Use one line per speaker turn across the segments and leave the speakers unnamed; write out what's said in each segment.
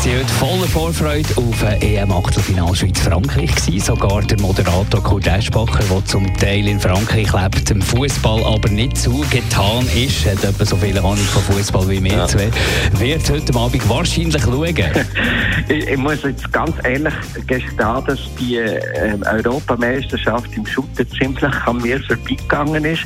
Sind heute voller Vorfreude auf ein EM-Achtelfinal Schweiz-Frankreich Sogar der Moderator Kurt Eschbacher, der zum Teil in Frankreich lebt, dem Fußball aber nicht zugetan ist, hat etwa so viel Ahnung von Fußball wie wir ja. zwei, wird heute Abend wahrscheinlich schauen.
ich, ich, muss jetzt ganz ehrlich gestehen, dass die äh, Europameisterschaft im Shooter ziemlich an mir vorbeigegangen ist.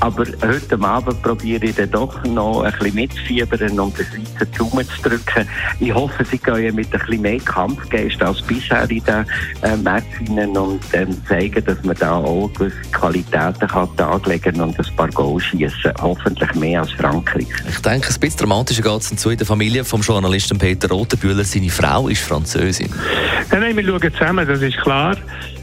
Aber heute Abend probiere ich dann doch noch ein bisschen mitzufiebern und den Schweizer Daumen zu drücken. Ich hoffe, sie gehen mit ein bisschen mehr Kampfgeist als bisher in den äh, Matchen und ähm, zeigen, dass man da auch gewisse Qualitäten kann anlegen und ein paar Goal schießen. Hoffentlich mehr als Frankreich.
Ich denke, ein bisschen dramatischer geht es zu in der Familie vom Journalisten Peter Rotenbühler. Seine Frau ist Französin.
Nein, wir schauen zusammen, das ist klar.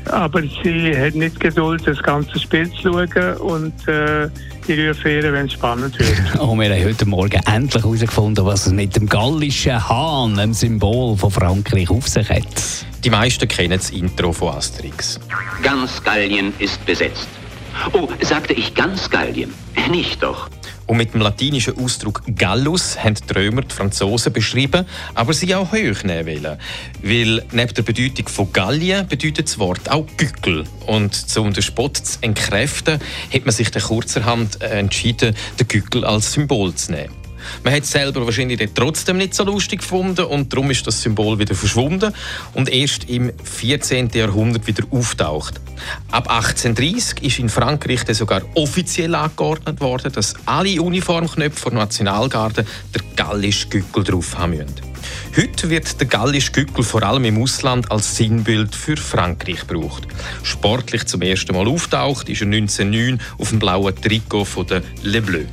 Aber sie hat nicht Geduld, das ganze Spiel zu schauen und äh, Rührfähre, wenn es spannend wird.
Und wir haben heute Morgen endlich herausgefunden, was es mit dem gallischen Hahn, dem Symbol von Frankreich, auf sich hat.
Die meisten kennen das Intro von Asterix.
Ganz Gallien ist besetzt. Oh, sagte ich ganz Gallien? Nicht doch.
Und mit dem latinischen Ausdruck Gallus haben die Römer die Franzosen beschrieben, aber sie auch hoch nehmen wollen. Weil neben der Bedeutung von Gallien bedeutet das Wort auch Gückel. Und um den Spott zu entkräften, hat man sich dann kurzerhand äh, entschieden, den Gückel als Symbol zu nehmen. Man hat es selber wahrscheinlich trotzdem nicht so lustig gefunden und darum ist das Symbol wieder verschwunden und erst im 14. Jahrhundert wieder auftaucht. Ab 1830 ist in Frankreich dann sogar offiziell angeordnet worden, dass alle Uniformknöpfe der Nationalgarde der gallische Gückel drauf haben müssen. Heute wird der gallische Gückel vor allem im Ausland als Sinnbild für Frankreich gebraucht. Sportlich zum ersten Mal auftaucht ist er 1909 auf dem blauen Trikot von der Le Bleu.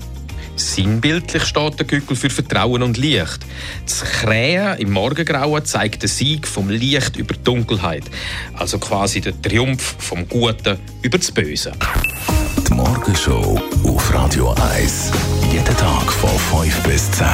Sinnbildlich steht der Gückel für Vertrauen und Licht. Das Krähen im Morgengrauen zeigt den Sieg vom Licht über die Dunkelheit. Also quasi der Triumph vom Guten über das Böse.
Die Morgenshow auf Radio 1. Jeden Tag von 5 bis 10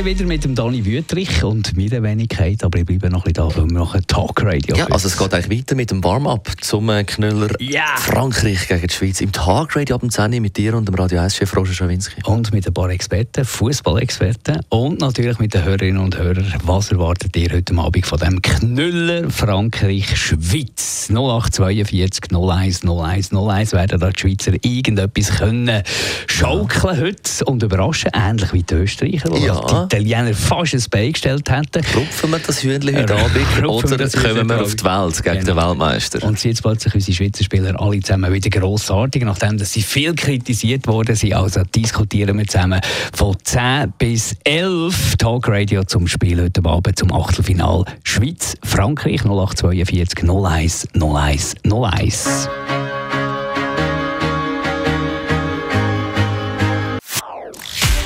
dann wieder mit dem Dani Wüttrich und meiner Wenigkeit, aber ich bleibe noch ein bisschen da, weil wir noch ein Talkradio
Ja, also es geht eigentlich weiter mit dem Warm-up zum äh, Knüller
yeah.
Frankreich gegen die Schweiz im Talkradio ab dem 10 mit dir und dem Radio 1-Chef Roger Schawinski.
Und mit ein paar Experten, Fußballexperten und natürlich mit den Hörerinnen und Hörern. Was erwartet ihr heute Abend von dem Knüller Frankreich-Schweiz? 0842 01 01 01 werden da die Schweizer irgendetwas können schaukeln heute und überraschen, ähnlich wie die Österreicher.
Ja.
Italiener fast ein Bein gestellt hätten.
Rupfen wir das Hühnchen heute Abend oder kommen wir auf die Welt gegen genau. den Weltmeister?
Und jetzt plötzlich unsere Schweizer Spieler alle zusammen wieder grossartig, nachdem dass sie viel kritisiert worden sind. Also diskutieren wir zusammen von 10 bis 11 Talkradio zum Spiel heute Abend zum Achtelfinal Schweiz-Frankreich 0842 01 01 01.